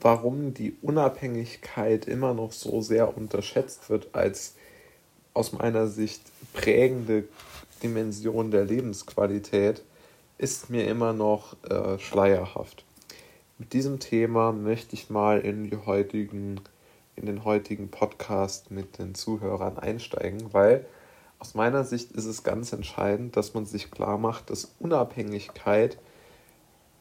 warum die Unabhängigkeit immer noch so sehr unterschätzt wird als aus meiner Sicht prägende Dimension der Lebensqualität, ist mir immer noch äh, schleierhaft. Mit diesem Thema möchte ich mal in, die heutigen, in den heutigen Podcast mit den Zuhörern einsteigen, weil aus meiner Sicht ist es ganz entscheidend, dass man sich klar macht, dass Unabhängigkeit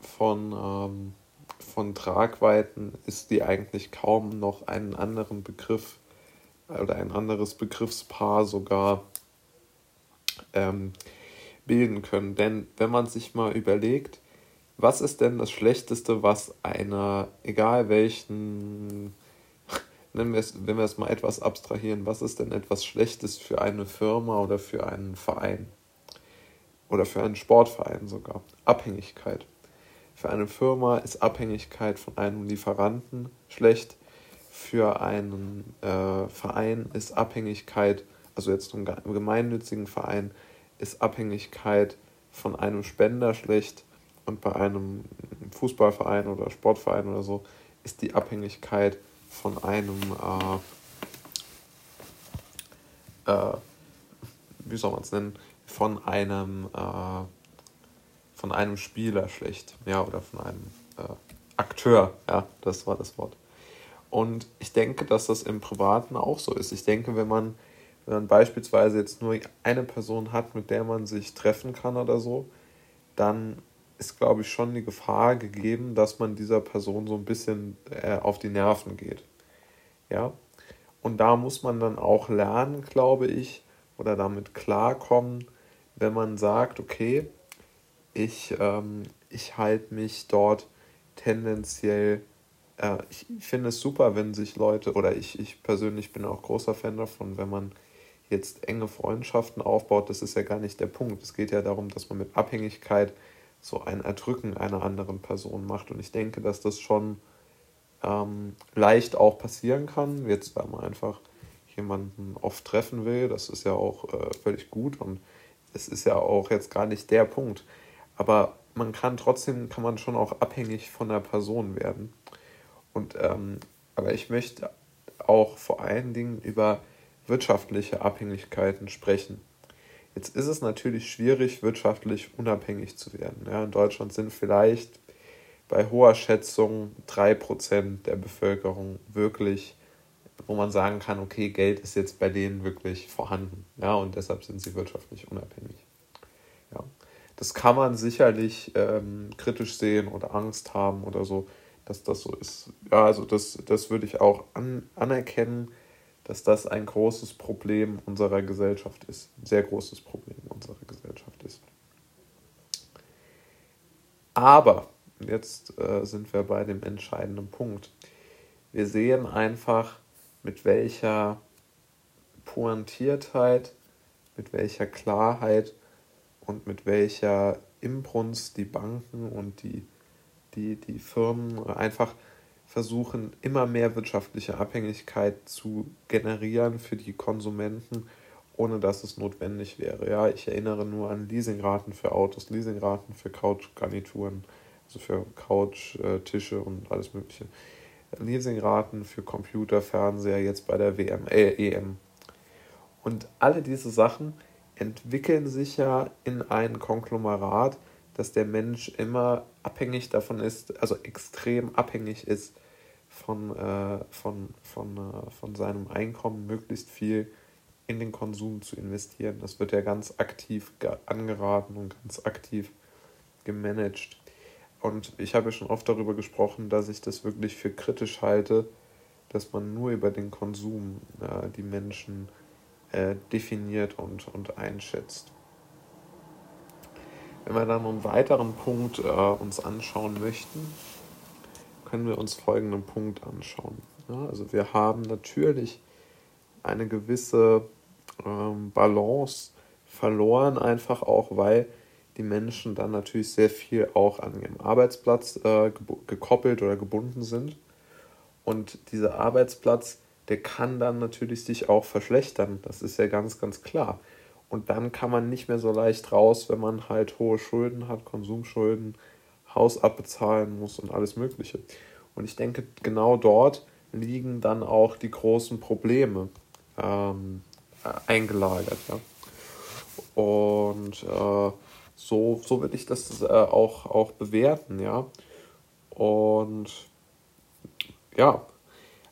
von, ähm, von Tragweiten ist, die eigentlich kaum noch einen anderen Begriff oder ein anderes Begriffspaar sogar ähm, bilden können. Denn wenn man sich mal überlegt, was ist denn das Schlechteste, was einer, egal welchen, nennen wir es, wenn wir es mal etwas abstrahieren, was ist denn etwas Schlechtes für eine Firma oder für einen Verein? Oder für einen Sportverein sogar? Abhängigkeit. Für eine Firma ist Abhängigkeit von einem Lieferanten schlecht. Für einen äh, Verein ist Abhängigkeit, also jetzt einen gemeinnützigen Verein, ist Abhängigkeit von einem Spender schlecht und bei einem Fußballverein oder Sportverein oder so ist die Abhängigkeit von einem, äh, äh, wie soll man es nennen, von einem, äh, von einem Spieler schlecht, ja, oder von einem äh, Akteur, ja, das war das Wort. Und ich denke, dass das im Privaten auch so ist. Ich denke, wenn man wenn man beispielsweise jetzt nur eine Person hat, mit der man sich treffen kann oder so, dann ist, glaube ich, schon die Gefahr gegeben, dass man dieser Person so ein bisschen äh, auf die Nerven geht. Ja. Und da muss man dann auch lernen, glaube ich, oder damit klarkommen, wenn man sagt, okay, ich, ähm, ich halte mich dort tendenziell, äh, ich finde es super, wenn sich Leute, oder ich, ich persönlich bin auch großer Fan davon, wenn man jetzt enge Freundschaften aufbaut, das ist ja gar nicht der Punkt. Es geht ja darum, dass man mit Abhängigkeit so ein Erdrücken einer anderen Person macht. Und ich denke, dass das schon ähm, leicht auch passieren kann. Jetzt, weil man einfach jemanden oft treffen will, das ist ja auch äh, völlig gut und es ist ja auch jetzt gar nicht der Punkt. Aber man kann trotzdem, kann man schon auch abhängig von der Person werden. Und ähm, aber ich möchte auch vor allen Dingen über wirtschaftliche Abhängigkeiten sprechen. Jetzt ist es natürlich schwierig, wirtschaftlich unabhängig zu werden. Ja, in Deutschland sind vielleicht bei hoher Schätzung 3% der Bevölkerung wirklich, wo man sagen kann, okay, Geld ist jetzt bei denen wirklich vorhanden. Ja, und deshalb sind sie wirtschaftlich unabhängig. Das kann man sicherlich ähm, kritisch sehen oder Angst haben oder so, dass das so ist. Ja, also das, das würde ich auch an, anerkennen dass das ein großes Problem unserer Gesellschaft ist. Ein sehr großes Problem unserer Gesellschaft ist. Aber, jetzt äh, sind wir bei dem entscheidenden Punkt. Wir sehen einfach, mit welcher Pointiertheit, mit welcher Klarheit und mit welcher Imbrunst die Banken und die, die, die Firmen einfach versuchen, immer mehr wirtschaftliche Abhängigkeit zu generieren für die Konsumenten, ohne dass es notwendig wäre. Ja, ich erinnere nur an Leasingraten für Autos, Leasingraten für Couchgarnituren, also für Couchtische und alles Mögliche. Leasingraten für Computer, Fernseher, jetzt bei der WM, äh, EM. Und alle diese Sachen entwickeln sich ja in ein Konglomerat, dass der Mensch immer abhängig davon ist, also extrem abhängig ist von, äh, von, von, äh, von seinem Einkommen, möglichst viel in den Konsum zu investieren. Das wird ja ganz aktiv angeraten und ganz aktiv gemanagt. Und ich habe ja schon oft darüber gesprochen, dass ich das wirklich für kritisch halte, dass man nur über den Konsum äh, die Menschen äh, definiert und, und einschätzt. Wenn wir dann einen weiteren Punkt äh, uns anschauen möchten, können wir uns folgenden Punkt anschauen. Ja, also wir haben natürlich eine gewisse ähm, Balance verloren, einfach auch weil die Menschen dann natürlich sehr viel auch an ihrem Arbeitsplatz äh, gekoppelt oder gebunden sind. Und dieser Arbeitsplatz, der kann dann natürlich sich auch verschlechtern. Das ist ja ganz, ganz klar. Und dann kann man nicht mehr so leicht raus, wenn man halt hohe Schulden hat, Konsumschulden, Haus abbezahlen muss und alles Mögliche. Und ich denke, genau dort liegen dann auch die großen Probleme ähm, eingelagert. Ja. Und äh, so, so würde ich das äh, auch, auch bewerten, ja. Und ja,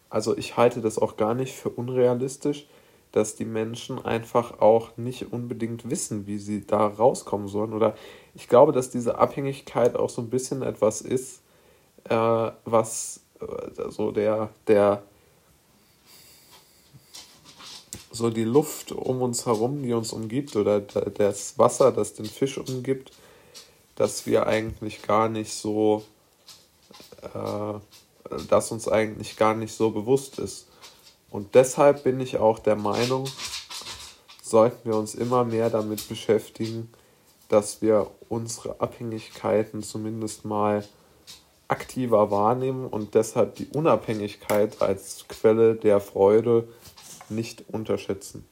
also ich halte das auch gar nicht für unrealistisch, dass die Menschen einfach auch nicht unbedingt wissen, wie sie da rauskommen sollen. Oder ich glaube, dass diese Abhängigkeit auch so ein bisschen etwas ist, äh, was äh, so der, der, so die Luft um uns herum, die uns umgibt, oder das Wasser, das den Fisch umgibt, dass wir eigentlich gar nicht so, äh, dass uns eigentlich gar nicht so bewusst ist. Und deshalb bin ich auch der Meinung, sollten wir uns immer mehr damit beschäftigen, dass wir unsere Abhängigkeiten zumindest mal aktiver wahrnehmen und deshalb die Unabhängigkeit als Quelle der Freude nicht unterschätzen.